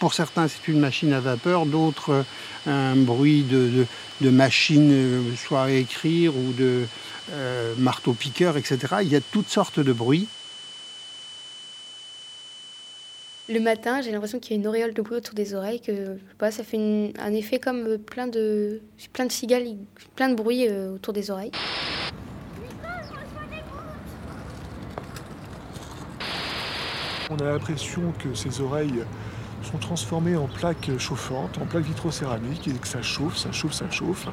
Pour certains, c'est une machine à vapeur, d'autres, un bruit de, de, machine, soit à écrire ou de marteau-piqueur, etc. Il y a toutes sortes de bruits. Le matin, j'ai l'impression qu'il y a une auréole de bruit autour des oreilles, que ça fait un effet comme plein de, plein de cigales, plein de bruit euh, autour des oreilles. On a l'impression que ces oreilles sont transformées en plaques chauffantes, en plaques vitrocéramiques, et que ça chauffe, ça chauffe, ça chauffe.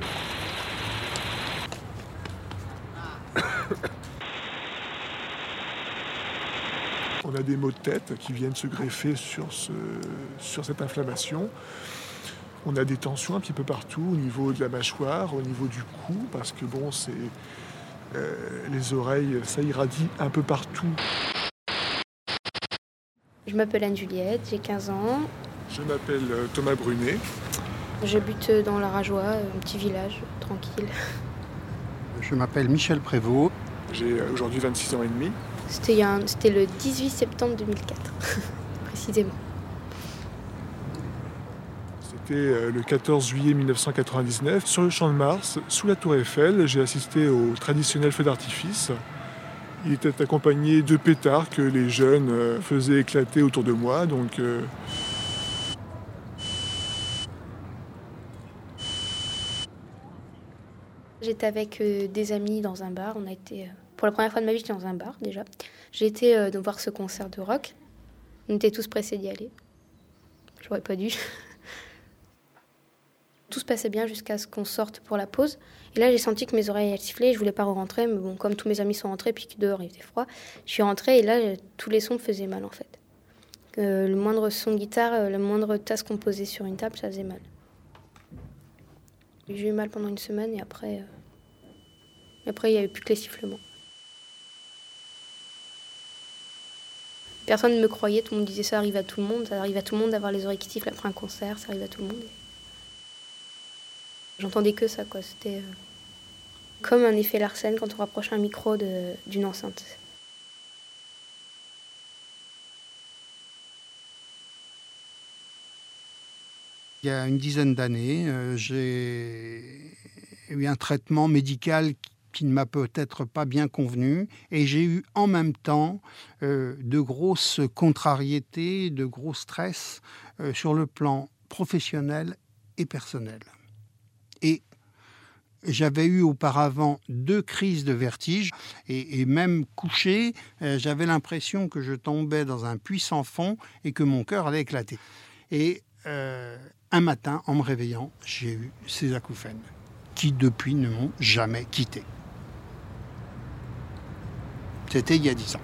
On a des maux de tête qui viennent se greffer sur, ce, sur cette inflammation. On a des tensions un petit peu partout au niveau de la mâchoire, au niveau du cou, parce que bon, c'est euh, les oreilles, ça irradie un peu partout. Je m'appelle Anne-Juliette, j'ai 15 ans. Je m'appelle euh, Thomas Brunet. J'habite dans la Rajoie, un petit village tranquille. Je m'appelle Michel Prévost. J'ai euh, aujourd'hui 26 ans et demi. C'était le 18 septembre 2004, précisément. C'était euh, le 14 juillet 1999, sur le champ de Mars, sous la tour Eiffel. J'ai assisté au traditionnel feu d'artifice. Il était accompagné de pétards que les jeunes euh, faisaient éclater autour de moi. Donc, euh, J'étais avec des amis dans un bar. On a été pour la première fois de ma vie, j'étais dans un bar déjà. J'ai été euh, voir ce concert de rock. On était tous pressés d'y aller. J'aurais pas dû. Tout se passait bien jusqu'à ce qu'on sorte pour la pause. Et là, j'ai senti que mes oreilles elles sifflaient. Je voulais pas rentrer, mais bon, comme tous mes amis sont rentrés, puis que dehors il faisait froid, je suis rentrée et là, tous les sons me faisaient mal en fait. Euh, le moindre son guitare, euh, le moindre tasse qu'on posait sur une table, ça faisait mal. J'ai eu mal pendant une semaine et après, après il n'y avait plus que les sifflements. Personne ne me croyait, tout le monde disait ça arrive à tout le monde, ça arrive à tout le monde d'avoir les oreilles qui sifflent après un concert, ça arrive à tout le monde. J'entendais que ça, quoi. C'était euh, comme un effet Larsen quand on rapproche un micro d'une enceinte. Il y a une dizaine d'années, euh, j'ai eu un traitement médical qui ne m'a peut-être pas bien convenu. Et j'ai eu en même temps euh, de grosses contrariétés, de gros stress sur le plan professionnel et personnel. Et j'avais eu auparavant deux crises de vertige et, même couché, euh, j'avais l'impression que je tombais dans un puissant fond et que mon cœur allait éclater. Et un matin, en me réveillant, j'ai eu ces acouphènes qui depuis ne m'ont jamais quitté. C'était il y a dix ans.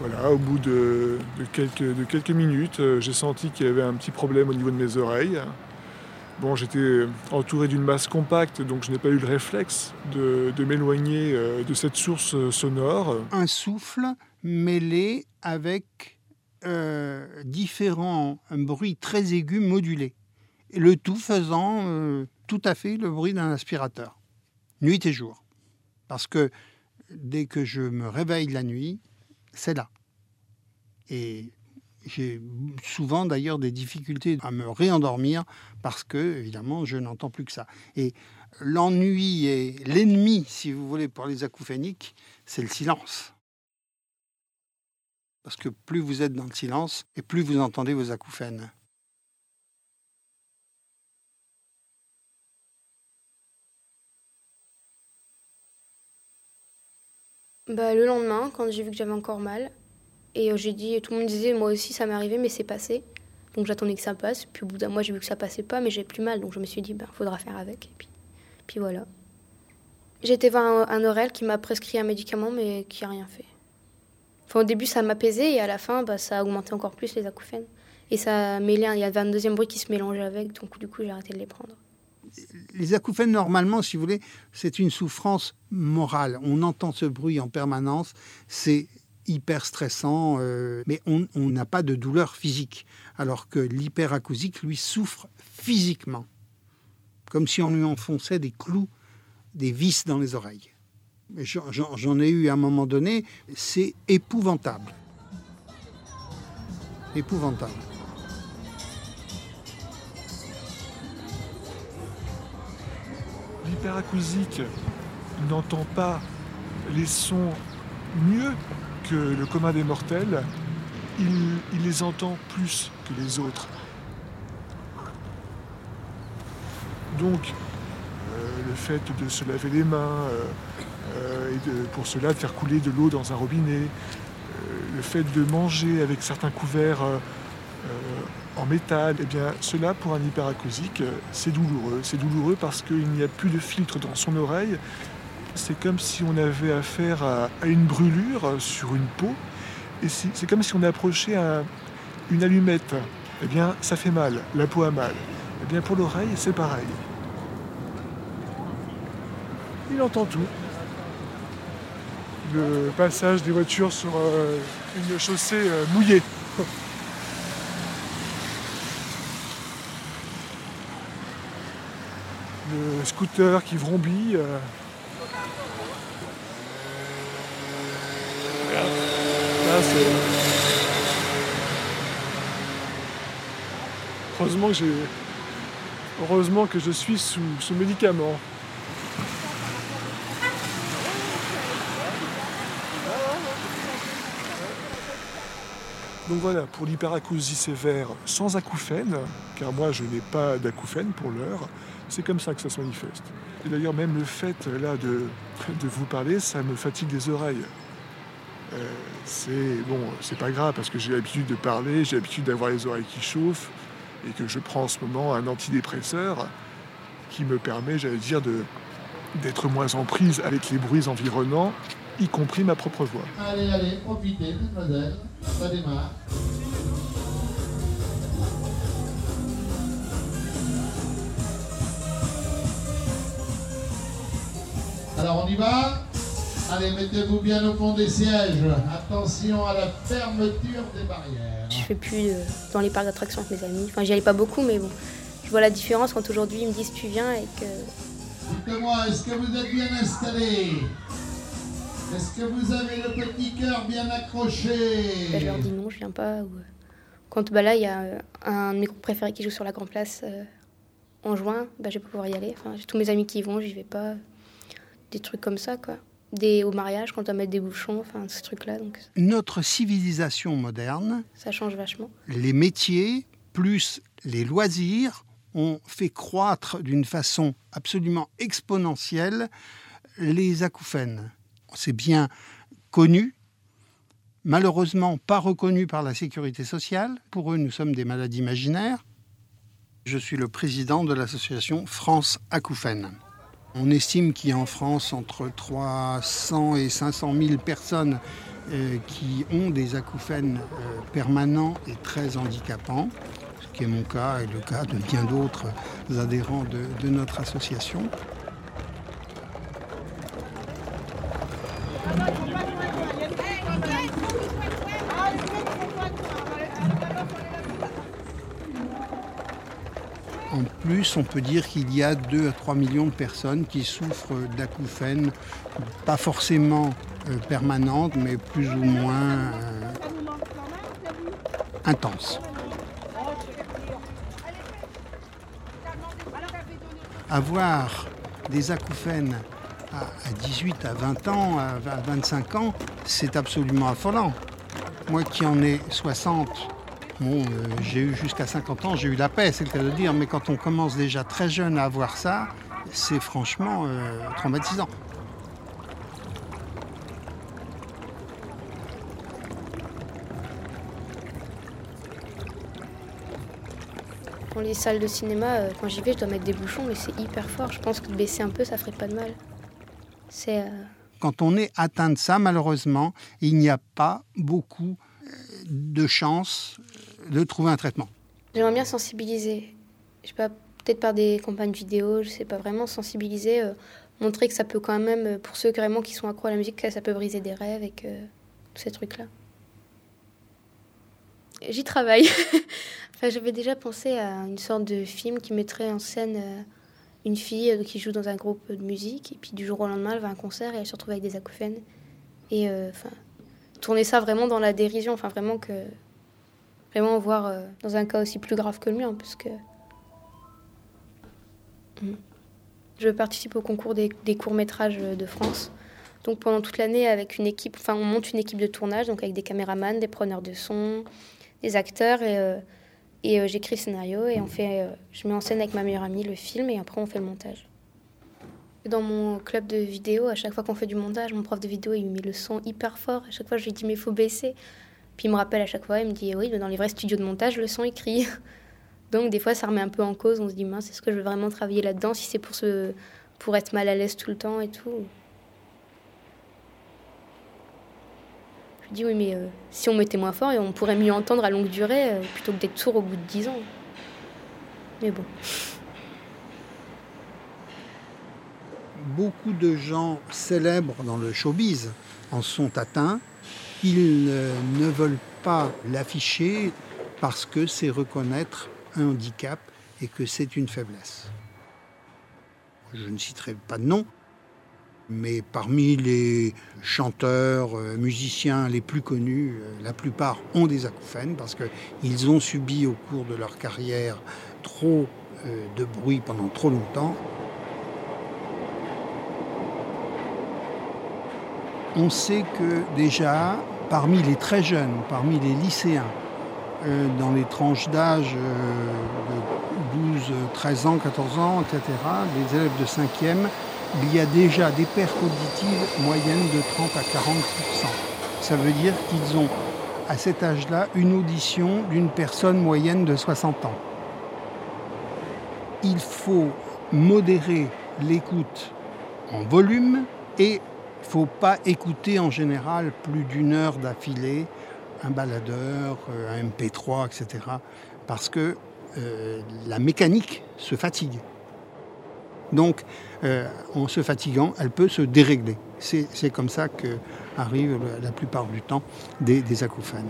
Voilà, au bout de, quelques, minutes, euh, j'ai senti qu'il y avait un petit problème au niveau de mes oreilles. Bon, j'étais entouré d'une masse compacte, donc je n'ai pas eu le réflexe de, m'éloigner euh, de cette source euh, sonore. Un souffle mêlé avec différents bruits très aigus modulés. Le tout faisant tout à fait le bruit d'un aspirateur, nuit et jour. Parce que dès que je me réveille la nuit, c'est là. Et j'ai souvent d'ailleurs des difficultés à me réendormir parce que, évidemment, je n'entends plus que ça. Et l'ennui et l'ennemi, si vous voulez, pour les acouphéniques, c'est le silence. Parce que plus vous êtes dans le silence, et plus vous entendez vos acouphènes. bah, Le lendemain, quand j'ai vu que j'avais encore mal, et euh, j'ai dit, tout le monde disait, moi aussi ça m'est arrivé, mais c'est passé. Donc j'attendais que ça passe. Puis au bout d'un mois, j'ai vu que ça passait pas, mais j'ai plus mal. Donc je me suis dit, ben, faudra faire avec. Et puis, puis voilà. Été voir un, un qui m'a prescrit un médicament, mais qui a rien fait. Au début, ça m'apaisait, et à la fin, bah, ça a augmenté encore plus les acouphènes. Et ça mêlait, il y avait un deuxième bruit qui se mélangeait avec, donc du coup, j'ai arrêté de les prendre les acouphènes, normalement, si vous voulez, c'est une souffrance morale. On entend ce bruit en permanence, c'est hyper stressant, euh, mais on n'a pas de douleur physique. Alors que l'hyperacousique, lui, souffre physiquement, comme si on lui enfonçait des clous, des vis dans les oreilles. J'en ai eu à un moment donné, c'est épouvantable. épouvantable. L'hyperacousique n'entend pas les sons mieux le commun des mortels, il, les entend plus que les autres. Donc, euh, le fait de se laver les mains, euh, euh, et pour cela de faire couler de l'eau dans un robinet, le fait de manger avec certains couverts en métal, eh bien cela pour un hyperacousique, c'est douloureux. C'est douloureux parce qu'il n'y a plus de filtre dans son oreille. C'est comme si on avait affaire à, une brûlure sur une peau. Et c'est comme si on approchait une allumette. Eh bien, ça fait mal, la peau a mal. Eh bien, pour l'oreille, c'est pareil. Il entend tout. Le passage des voitures sur euh, une chaussée euh, mouillée. Le scooter qui vrombit. Euh. Heureusement que j'ai. Heureusement que je suis sous, sous médicament. Donc voilà, pour l'hyperacousie sévère sans acouphène, car moi je n'ai pas d'acouphène pour l'heure, c'est comme ça que ça se manifeste. Et d'ailleurs même le fait là de, de vous parler, ça me fatigue les oreilles. Euh, c'est bon, c'est pas grave parce que j'ai l'habitude de parler, j'ai l'habitude d'avoir les oreilles qui chauffent et que je prends en ce moment un antidépresseur qui me permet, j'allais dire, de, d'être moins en prise avec les bruits environnants, y compris ma propre voix. Allez, allez, profitez, mademoiselle, ça démarre. Alors on y va? Allez, mettez-vous bien au fond des sièges. Attention à la fermeture des barrières. Je fais plus euh, dans les parcs d'attractions avec mes amis. Enfin, j'y allais pas beaucoup, mais bon. Je vois la différence quand aujourd'hui ils me disent tu viens et que. Dites-moi, est-ce que vous êtes bien installé? Est-ce que vous avez le petit cœur bien accroché? Ben, Je leur dis non, je viens pas. Ou... Quand bah, là, il y a euh, un de mes groupes préférés qui joue sur la Grand Place euh, en juin, bah, je vais pas pouvoir y aller. Enfin, j'ai tous mes amis qui y vont, j'y vais pas. Des trucs comme ça, quoi des, au mariage quand on met des bouchons, enfin ce truc-là. Donc... Notre civilisation moderne, ça change vachement. Les métiers plus les loisirs ont fait croître d'une façon absolument exponentielle les acouphènes. C'est bien connu, malheureusement pas reconnu par la sécurité sociale. Pour eux, nous sommes des malades imaginaires. Je suis le président de l'association France Acouphènes. On estime qu'il y a en France entre 300 et 500 000 personnes euh, qui ont des acouphènes euh, permanents et très handicapants, ce qui est mon cas et le cas de bien d'autres adhérents de notre association. On peut dire qu'il y a 2 à 3 millions de personnes qui souffrent d'acouphènes, pas forcément euh, permanentes, mais plus ou moins euh, intenses. Avoir des acouphènes à 18, à 20 ans, à 25 ans, c'est absolument affolant. Moi qui en ai 60, Bon, euh, j'ai eu jusqu'à 50 ans, j'ai eu la paix, c'est le cas de dire, mais quand on commence déjà très jeune à avoir ça, c'est franchement euh, traumatisant. Dans les salles de cinéma, euh, quand j'y vais, je dois mettre des bouchons, mais c'est hyper fort. Je pense que de baisser un peu, ça ferait pas de mal. C'est. Quand on est atteint de ça, malheureusement, il n'y a pas beaucoup de chances de trouver un traitement. J'aimerais bien sensibiliser. Je sais pas, peut-être par des campagnes vidéo, je sais pas vraiment sensibiliser, euh, montrer que ça peut quand même, euh, pour ceux vraiment qui sont accros à la musique, que ça peut briser des rêves et que tous ces trucs-là. J'y travaille. enfin, j'avais déjà pensé à une sorte de film qui mettrait en scène euh, une fille qui joue dans un groupe de musique et puis du jour au lendemain, elle va à un concert et elle se retrouve avec des acouphènes. Et enfin, tourner ça vraiment dans la dérision, enfin vraiment que vraiment voir dans un cas aussi plus grave que le mien, parce que. Mm. Je participe au concours des, courts-métrages de France. Donc pendant toute l'année, avec une équipe, enfin, on monte une équipe de tournage, donc avec des caméramans, des preneurs de son, des acteurs, et, et j'écris le scénario, et on fait, je mets en scène avec ma meilleure amie le film, et après on fait le montage. Dans mon club de vidéo, à chaque fois qu'on fait du montage, mon prof de vidéo, il met le son hyper fort. À chaque fois, je lui dis, mais il faut baisser. Puis il me rappelle à chaque fois, il me dit, oui, dans les vrais studios de montage, le son crie. Donc des fois, ça remet un peu en cause. On se dit, mince, est-ce que je veux vraiment travailler là-dedans si c'est pour, pour être mal à l'aise tout le temps et tout? Je dis, oui, mais euh, si on mettait moins fort, on pourrait mieux entendre à longue durée euh, plutôt que d'être sourd au bout de 10 ans. Mais bon. beaucoup de gens célèbres dans le showbiz en sont atteints. Ils ne veulent pas l'afficher parce que c'est reconnaître un handicap et que c'est une faiblesse. Je ne citerai pas de nom, mais parmi les chanteurs, euh, musiciens les plus connus, euh, la plupart ont des acouphènes parce qu'ils ont subi au cours de leur carrière trop euh, de bruit pendant trop longtemps. on sait que déjà, parmi les très jeunes, parmi les lycéens, euh, dans les tranches d'âge euh, de 12, 13 ans, 14 ans, etc., les élèves de 5e, il y a déjà des pertes auditives moyennes de 30 à 40% Ça veut dire qu'ils ont à cet âge-là une audition d'une personne moyenne de 60 ans. Il faut modérer l'écoute en volume et il ne faut pas écouter en général plus d'une heure d'affilée un baladeur, euh, un MP3, etc. Parce que euh, la mécanique se fatigue. Donc, euh, en se fatiguant, elle peut se dérégler. C'est comme ça qu'arrivent la plupart du temps des, des acouphènes.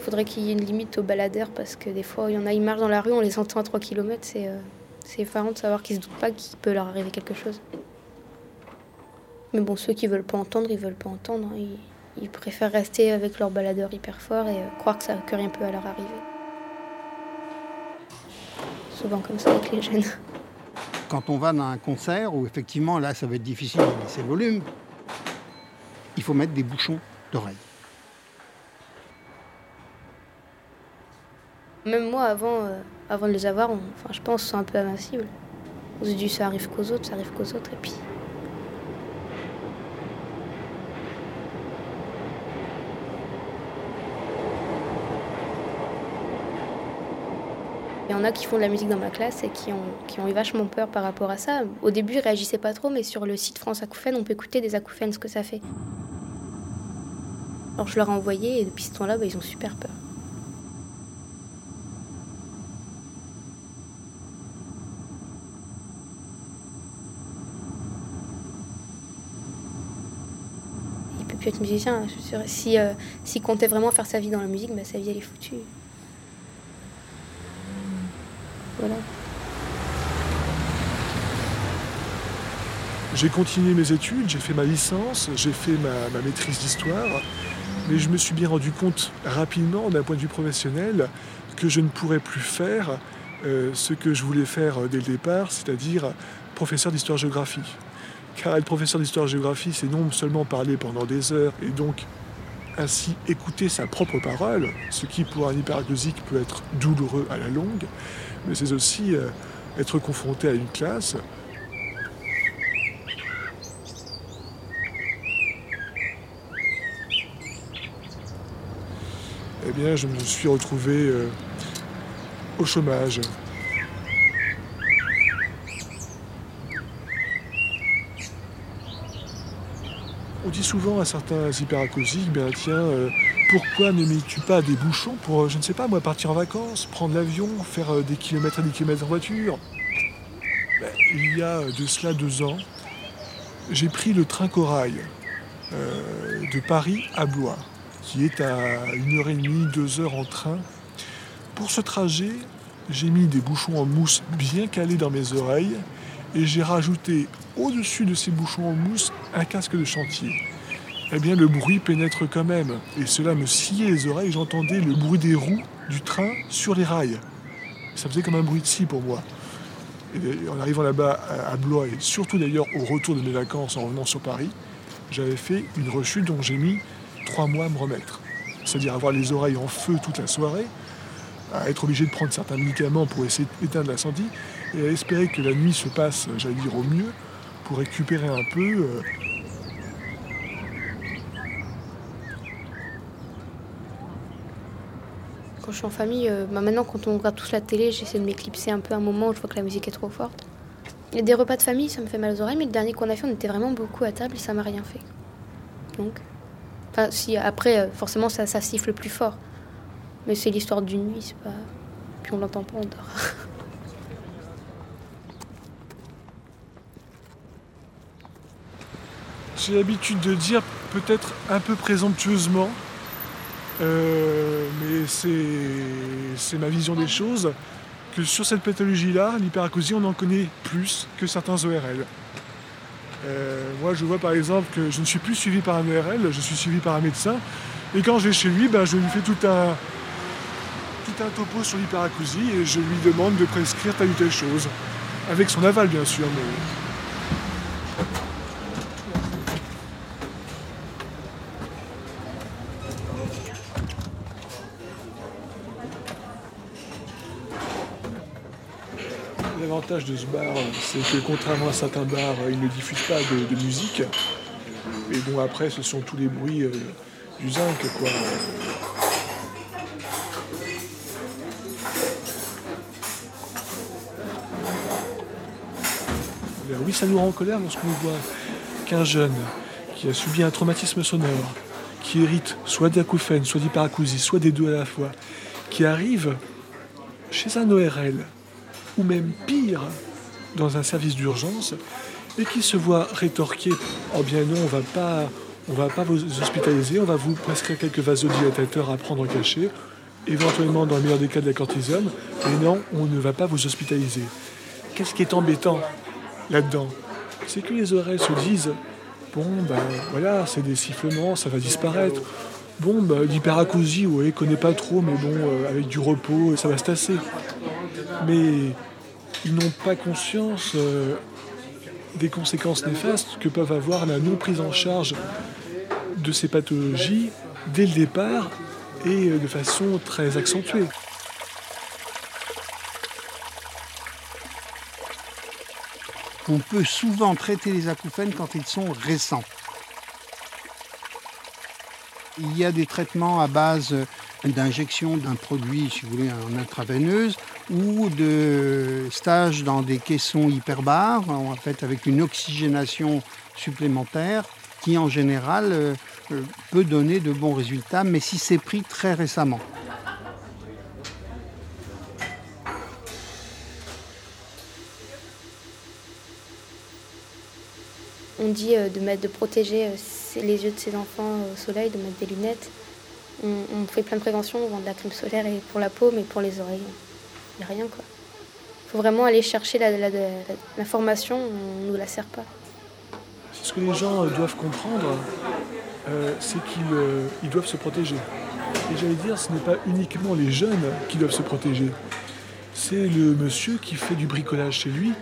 Faudrait qu'il y ait une limite aux baladeurs parce que des fois, il y en a, ils marchent dans la rue, on les entend à 3 km. C'est euh, effarant de savoir qu'ils se doutent pas qu'il peut leur arriver quelque chose. Mais bon, ceux qui veulent pas entendre, ils veulent pas entendre. Hein. Ils, préfèrent rester avec leur baladeur hyper fort et euh, croire que, ça, que rien peut leur arriver. Souvent comme ça avec les jeunes. Quand on va dans un concert où effectivement là ça va être difficile de baisser le volume, il faut mettre des bouchons d'oreilles. Même moi, avant, euh, avant de les avoir, je pense, c'est un peu invincible. On se dit, ça arrive qu'aux autres, ça arrive qu'aux autres, et puis. Il y en a qui font de la musique dans ma classe et qui ont, qui ont eu vachement peur par rapport à ça. Au début, ils réagissaient pas trop, mais sur le site France Acouphènes, on peut écouter des acouphènes, ce que ça fait. Alors je leur ai envoyé et depuis ce temps-là, bah, ils ont super peur. Musicien. Si, euh, s'il comptait vraiment faire sa vie dans la musique, bah, sa vie elle est foutue. Voilà. J'ai continué mes études, j'ai fait ma licence, j'ai fait ma, maîtrise d'histoire, mais je me suis bien rendu compte rapidement, d'un point de vue professionnel, que je ne pourrais plus faire euh, ce que je voulais faire euh, dès le départ, c'est-à-dire professeur d'histoire-géographie. Car être professeur d'histoire-géographie, c'est non seulement parler pendant des heures et donc ainsi écouter sa propre parole, ce qui pour un hyperacousique peut être douloureux à la longue, mais c'est aussi euh, être confronté à une classe eh bien, je me suis retrouvé euh, au chômage. Souvent à certains hyperacousiques, ben tiens, euh, pourquoi ne mets-tu pas des bouchons pour, euh, je ne sais pas moi, partir en vacances, prendre l'avion, faire euh, des kilomètres et des kilomètres en voiture? Ben, Il y a de cela deux ans, j'ai pris le train corail de Paris à Blois, qui est à une heure et demie, deux heures en train. Pour ce trajet, j'ai mis des bouchons en mousse bien calés dans mes oreilles et j'ai rajouté au-dessus de ces bouchons en mousse un casque de chantier. Eh bien, le bruit pénètre quand même, et cela me sciait les oreilles. J'entendais le bruit des roues du train sur les rails. Ça faisait comme un bruit de scie pour moi. En arrivant là-bas à Blois, et surtout d'ailleurs au retour de mes vacances en revenant sur Paris, j'avais fait une rechute dont j'ai mis trois mois à me remettre. C'est-à-dire avoir les oreilles en feu toute la soirée, à être obligé de prendre certains médicaments pour essayer d'éteindre l'incendie, et à espérer que la nuit se passe, j'allais dire, au mieux, pour récupérer un peu. Euh, quand je suis en famille, euh, bah, maintenant quand on regarde tous la télé, j'essaie de m'éclipser un peu un moment où je vois que la musique est trop forte. Et des repas de famille, ça me fait mal aux oreilles, mais le dernier qu'on a fait, on était vraiment beaucoup à table et ça m'a rien fait. Donc, enfin, si après, euh, forcément, ça, ça siffle plus fort. Mais c'est l'histoire d'une nuit, c'est pas. Puis on l'entend pas, on dort. J'ai l'habitude de dire, peut-être un peu présomptueusement, euh, mais c'est ma vision des choses, que sur cette pathologie-là, l'hyperacousie, on en connaît plus que certains ORL. Euh, moi, je vois par exemple que je ne suis plus suivi par un ORL, je suis suivi par un médecin. Et quand je vais chez lui, ben, je lui fais tout un, tout un topo sur l'hyperacousie et je lui demande de prescrire telle ou telle chose. Avec son aval, bien sûr. Mais... De ce bar, c'est que contrairement à certains bars, il ne diffuse pas de, musique. Et bon, après, ce sont tous les bruits euh, du zinc, quoi. oui, ça nous rend en colère lorsqu'on voit qu'un jeune qui a subi un traumatisme sonore, qui hérite soit d'acouphènes, soit d'hyperacousie, soit des deux à la fois, qui arrive chez un ORL, ou même pire, dans un service d'urgence, et qui se voit rétorquer Oh bien non, on va pas. On va pas vous hospitaliser, on va vous prescrire quelques vasodilatateurs à prendre cachet, éventuellement dans le meilleur des cas de la cortisone, mais non, on ne va pas vous hospitaliser. Qu'est-ce qui est embêtant là-dedans, c'est que les oreilles se disent bon ben voilà, c'est des sifflements, ça va disparaître. Bon ben l'hyperacousie, ouais, connaît pas trop, mais bon, euh, avec du repos, ça va se tasser. Mais ils n'ont pas conscience euh, des conséquences néfastes que peuvent avoir la non prise en charge de ces pathologies dès le départ et euh, de façon très accentuée. on peut souvent traiter les acouphènes quand ils sont récents. Il y a des traitements à base d'injection d'un produit, si vous voulez, en intraveineuse, ou de stages dans des caissons hyperbares, en fait avec une oxygénation supplémentaire, qui en général euh, euh, peut donner de bons résultats, mais si c'est pris très récemment. On dit euh, de, mettre, de protéger les yeux de ses enfants au soleil, de mettre des lunettes. On, fait plein de prévention, on vend de la crème solaire et pour la peau, mais pour les oreilles, il n'y a rien. quoi. Il faut vraiment aller chercher l'information, on ne nous la sert pas. Ce que les gens euh, doivent comprendre, c'est qu'ils doivent se protéger. Et j'allais dire, ce n'est pas uniquement les jeunes qui doivent se protéger. C'est le monsieur qui fait du bricolage chez lui,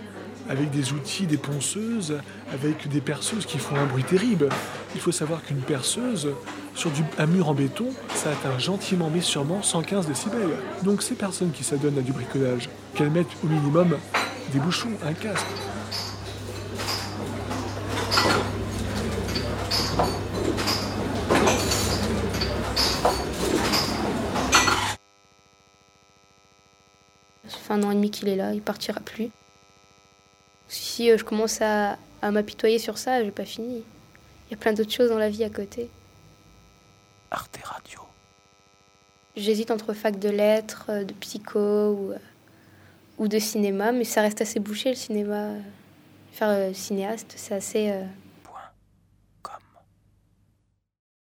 avec des outils, des ponceuses, avec des perceuses qui font un bruit terrible. Il faut savoir qu'une perceuse, sur un mur en béton, ça atteint gentiment mais sûrement 115 décibels. Donc ces personnes qui s'adonnent à du bricolage, qu'elles mettent au minimum des bouchons, un casque. Ça fait un an et demi qu'il est là, il partira plus. Si euh, je commence à, m'apitoyer sur ça, j'ai pas fini. Il y a plein d'autres choses dans la vie à côté. Arte Radio. J'hésite entre fac de lettres, euh, de psycho ou, euh, ou de cinéma, mais ça reste assez bouché le cinéma. Faire cinéaste, c'est assez